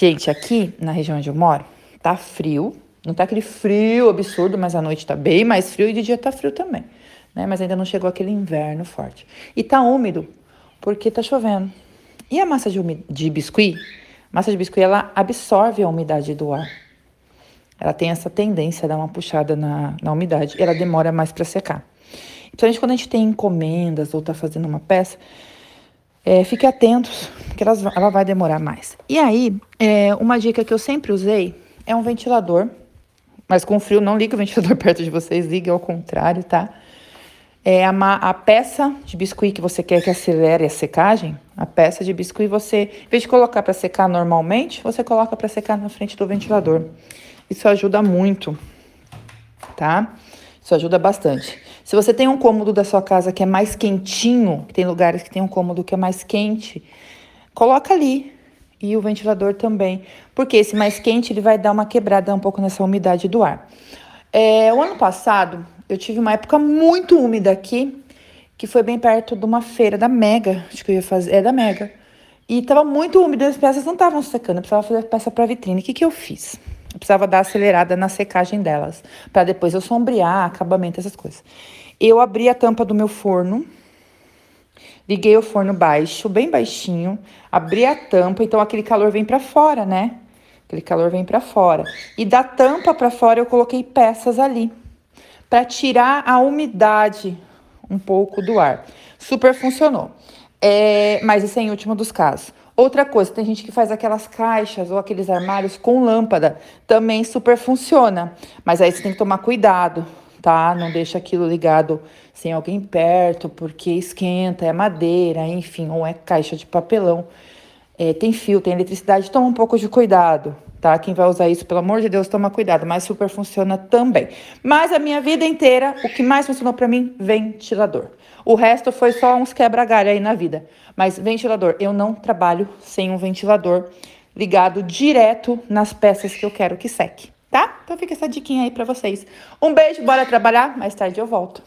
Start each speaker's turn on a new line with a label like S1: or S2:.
S1: Gente, aqui na região onde eu moro, tá frio. Não tá aquele frio absurdo, mas à noite tá bem mais frio e de dia tá frio também. Né? Mas ainda não chegou aquele inverno forte. E tá úmido, porque tá chovendo. E a massa de, de biscuit? Massa de biscuit, ela absorve a umidade do ar. Ela tem essa tendência a dar uma puxada na, na umidade. E ela demora mais para secar. Principalmente quando a gente tem encomendas ou tá fazendo uma peça, é, fique atentos, porque elas, ela vai demorar mais. E aí, é, uma dica que eu sempre usei é um ventilador. Mas com frio, não ligue o ventilador perto de vocês, ligue ao contrário, tá? É a, a peça de biscuit que você quer que acelere a secagem, a peça de biscuit você, em vez de colocar para secar normalmente, você coloca para secar na frente do ventilador. Isso ajuda muito, tá? Isso ajuda bastante. Se você tem um cômodo da sua casa que é mais quentinho, que tem lugares que tem um cômodo que é mais quente, coloca ali. E o ventilador também. Porque esse mais quente ele vai dar uma quebrada um pouco nessa umidade do ar. É, o ano passado, eu tive uma época muito úmida aqui, que foi bem perto de uma feira da Mega. Acho que eu ia fazer. É da Mega. E tava muito úmido, as peças não estavam secando. Eu precisava fazer peça para vitrine. O que, que eu fiz? Eu precisava dar acelerada na secagem delas, para depois eu sombrear, acabamento, essas coisas. Eu abri a tampa do meu forno, liguei o forno baixo, bem baixinho, abri a tampa, então aquele calor vem para fora, né? Aquele calor vem para fora. E da tampa para fora eu coloquei peças ali, para tirar a umidade um pouco do ar. Super funcionou. É, mas isso é em último dos casos. Outra coisa, tem gente que faz aquelas caixas ou aqueles armários com lâmpada, também super funciona. Mas aí você tem que tomar cuidado, tá? Não deixa aquilo ligado sem alguém perto, porque esquenta, é madeira, enfim, ou é caixa de papelão. É, tem fio, tem eletricidade, toma um pouco de cuidado, tá? Quem vai usar isso, pelo amor de Deus, toma cuidado, mas super funciona também. Mas a minha vida inteira, o que mais funcionou para mim, ventilador. O resto foi só uns quebra-galho aí na vida. Mas ventilador, eu não trabalho sem um ventilador ligado direto nas peças que eu quero que seque, tá? Então fica essa diquinha aí para vocês. Um beijo, bora trabalhar, mais tarde eu volto.